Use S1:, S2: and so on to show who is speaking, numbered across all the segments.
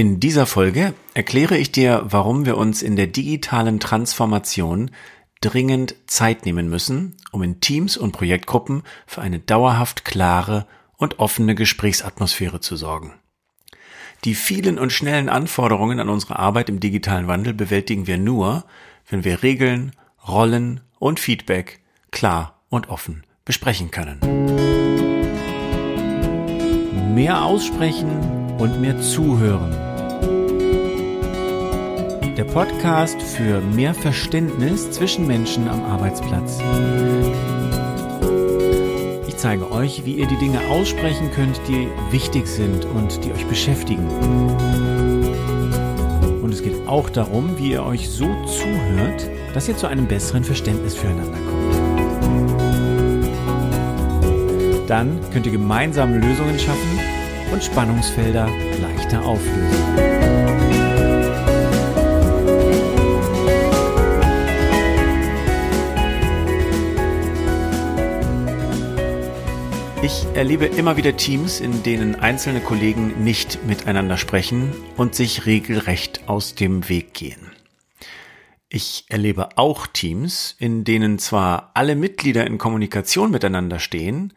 S1: In dieser Folge erkläre ich dir, warum wir uns in der digitalen Transformation dringend Zeit nehmen müssen, um in Teams und Projektgruppen für eine dauerhaft klare und offene Gesprächsatmosphäre zu sorgen. Die vielen und schnellen Anforderungen an unsere Arbeit im digitalen Wandel bewältigen wir nur, wenn wir Regeln, Rollen und Feedback klar und offen besprechen können. Mehr aussprechen und mehr zuhören der Podcast für mehr Verständnis zwischen Menschen am Arbeitsplatz. Ich zeige euch, wie ihr die Dinge aussprechen könnt, die wichtig sind und die euch beschäftigen. Und es geht auch darum, wie ihr euch so zuhört, dass ihr zu einem besseren Verständnis füreinander kommt. Dann könnt ihr gemeinsam Lösungen schaffen und Spannungsfelder leichter auflösen. Ich erlebe immer wieder Teams, in denen einzelne Kollegen nicht miteinander sprechen und sich regelrecht aus dem Weg gehen. Ich erlebe auch Teams, in denen zwar alle Mitglieder in Kommunikation miteinander stehen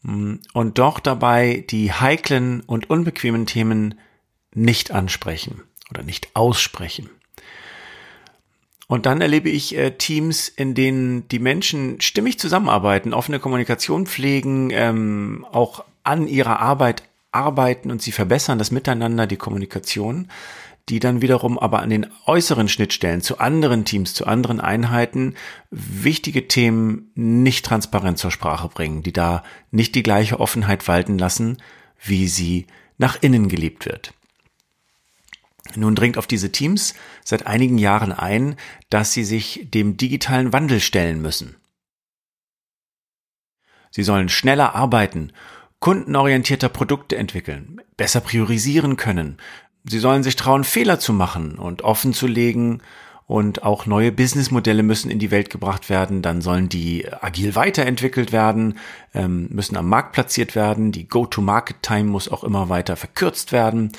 S1: mm, und doch dabei die heiklen und unbequemen Themen nicht ansprechen oder nicht aussprechen. Und dann erlebe ich äh, Teams, in denen die Menschen stimmig zusammenarbeiten, offene Kommunikation pflegen, ähm, auch an ihrer Arbeit arbeiten und sie verbessern das Miteinander, die Kommunikation, die dann wiederum aber an den äußeren Schnittstellen zu anderen Teams, zu anderen Einheiten wichtige Themen nicht transparent zur Sprache bringen, die da nicht die gleiche Offenheit walten lassen, wie sie nach innen gelebt wird. Nun dringt auf diese Teams seit einigen Jahren ein, dass sie sich dem digitalen Wandel stellen müssen. Sie sollen schneller arbeiten, kundenorientierter Produkte entwickeln, besser priorisieren können. Sie sollen sich trauen, Fehler zu machen und offen zu legen und auch neue Businessmodelle müssen in die Welt gebracht werden. Dann sollen die agil weiterentwickelt werden, ähm, müssen am Markt platziert werden. Die Go-to-Market-Time muss auch immer weiter verkürzt werden.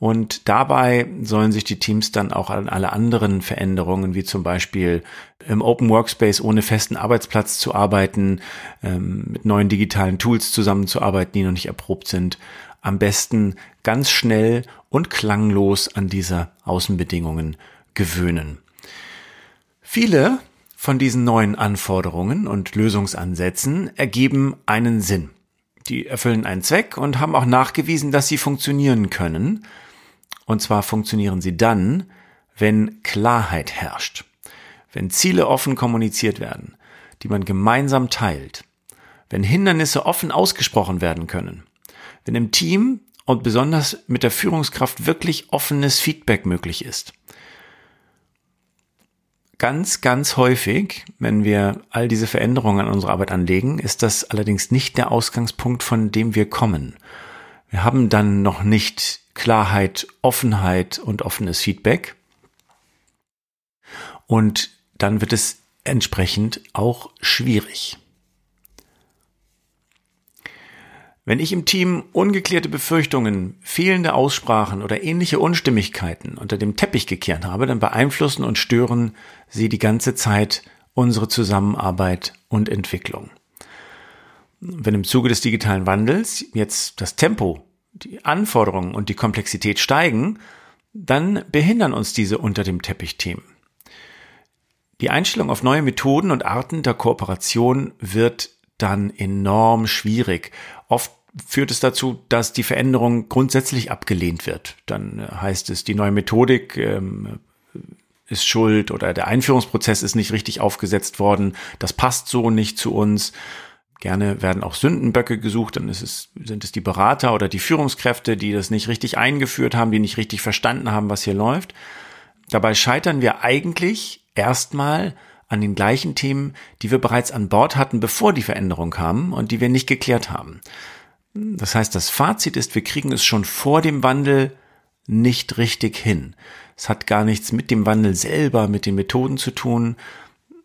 S1: Und dabei sollen sich die Teams dann auch an alle anderen Veränderungen, wie zum Beispiel im Open Workspace ohne festen Arbeitsplatz zu arbeiten, ähm, mit neuen digitalen Tools zusammenzuarbeiten, die noch nicht erprobt sind, am besten ganz schnell und klanglos an diese Außenbedingungen gewöhnen. Viele von diesen neuen Anforderungen und Lösungsansätzen ergeben einen Sinn. Die erfüllen einen Zweck und haben auch nachgewiesen, dass sie funktionieren können. Und zwar funktionieren sie dann, wenn Klarheit herrscht, wenn Ziele offen kommuniziert werden, die man gemeinsam teilt, wenn Hindernisse offen ausgesprochen werden können, wenn im Team und besonders mit der Führungskraft wirklich offenes Feedback möglich ist. Ganz, ganz häufig, wenn wir all diese Veränderungen an unsere Arbeit anlegen, ist das allerdings nicht der Ausgangspunkt, von dem wir kommen. Wir haben dann noch nicht Klarheit, Offenheit und offenes Feedback. Und dann wird es entsprechend auch schwierig. Wenn ich im Team ungeklärte Befürchtungen, fehlende Aussprachen oder ähnliche Unstimmigkeiten unter dem Teppich gekehrt habe, dann beeinflussen und stören sie die ganze Zeit unsere Zusammenarbeit und Entwicklung. Wenn im Zuge des digitalen Wandels jetzt das Tempo die Anforderungen und die Komplexität steigen, dann behindern uns diese unter dem Teppich Themen. Die Einstellung auf neue Methoden und Arten der Kooperation wird dann enorm schwierig. Oft führt es dazu, dass die Veränderung grundsätzlich abgelehnt wird. Dann heißt es, die neue Methodik ähm, ist schuld oder der Einführungsprozess ist nicht richtig aufgesetzt worden, das passt so nicht zu uns. Gerne werden auch Sündenböcke gesucht, dann ist es, sind es die Berater oder die Führungskräfte, die das nicht richtig eingeführt haben, die nicht richtig verstanden haben, was hier läuft. Dabei scheitern wir eigentlich erstmal an den gleichen Themen, die wir bereits an Bord hatten, bevor die Veränderung kam und die wir nicht geklärt haben. Das heißt, das Fazit ist, wir kriegen es schon vor dem Wandel nicht richtig hin. Es hat gar nichts mit dem Wandel selber, mit den Methoden zu tun,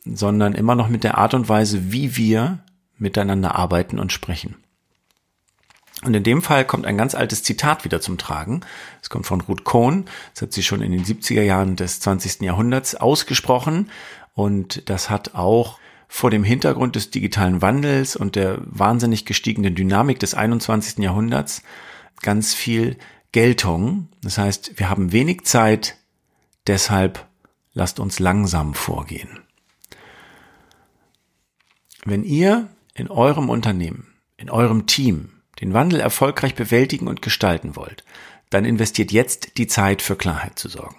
S1: sondern immer noch mit der Art und Weise, wie wir miteinander arbeiten und sprechen. Und in dem Fall kommt ein ganz altes Zitat wieder zum Tragen. Es kommt von Ruth Kohn. Das hat sie schon in den 70er Jahren des 20. Jahrhunderts ausgesprochen. Und das hat auch vor dem Hintergrund des digitalen Wandels und der wahnsinnig gestiegenen Dynamik des 21. Jahrhunderts ganz viel Geltung. Das heißt, wir haben wenig Zeit, deshalb lasst uns langsam vorgehen. Wenn ihr in eurem Unternehmen, in eurem Team den Wandel erfolgreich bewältigen und gestalten wollt, dann investiert jetzt die Zeit für Klarheit zu sorgen.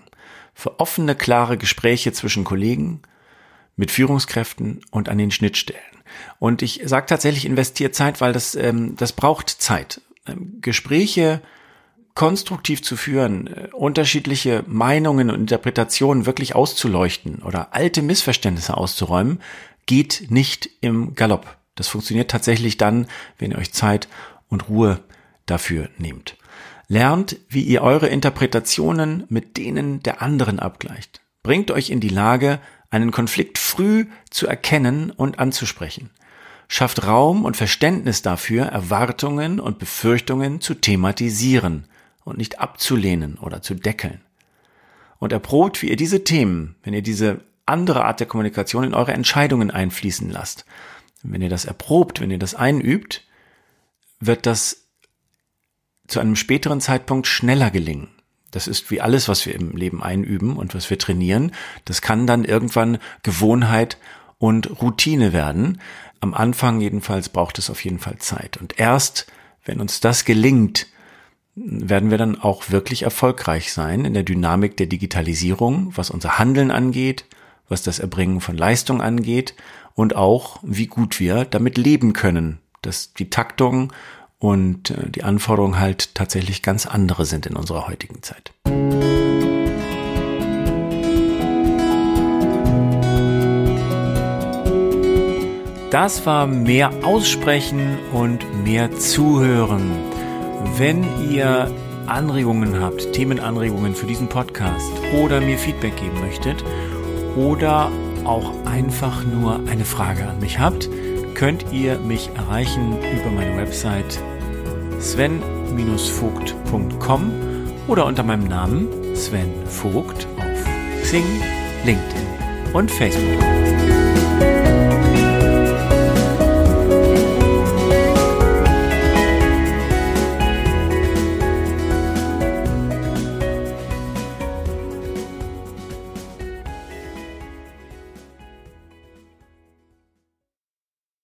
S1: Für offene, klare Gespräche zwischen Kollegen, mit Führungskräften und an den Schnittstellen. Und ich sage tatsächlich investiert Zeit, weil das, ähm, das braucht Zeit. Ähm, Gespräche konstruktiv zu führen, äh, unterschiedliche Meinungen und Interpretationen wirklich auszuleuchten oder alte Missverständnisse auszuräumen, geht nicht im Galopp. Das funktioniert tatsächlich dann, wenn ihr euch Zeit und Ruhe dafür nehmt. Lernt, wie ihr eure Interpretationen mit denen der anderen abgleicht. Bringt euch in die Lage, einen Konflikt früh zu erkennen und anzusprechen. Schafft Raum und Verständnis dafür, Erwartungen und Befürchtungen zu thematisieren und nicht abzulehnen oder zu deckeln. Und erprobt, wie ihr diese Themen, wenn ihr diese andere Art der Kommunikation in eure Entscheidungen einfließen lasst. Wenn ihr das erprobt, wenn ihr das einübt, wird das zu einem späteren Zeitpunkt schneller gelingen. Das ist wie alles, was wir im Leben einüben und was wir trainieren. Das kann dann irgendwann Gewohnheit und Routine werden. Am Anfang jedenfalls braucht es auf jeden Fall Zeit. Und erst, wenn uns das gelingt, werden wir dann auch wirklich erfolgreich sein in der Dynamik der Digitalisierung, was unser Handeln angeht, was das Erbringen von Leistung angeht und auch, wie gut wir damit leben können, dass die Taktung und äh, die Anforderungen halt tatsächlich ganz andere sind in unserer heutigen Zeit. Das war mehr Aussprechen und mehr Zuhören. Wenn ihr Anregungen habt, Themenanregungen für diesen Podcast oder mir Feedback geben möchtet oder auch einfach nur eine Frage an mich habt, könnt ihr mich erreichen über meine Website sven-vogt.com oder unter meinem Namen Sven Vogt auf Xing, LinkedIn und Facebook.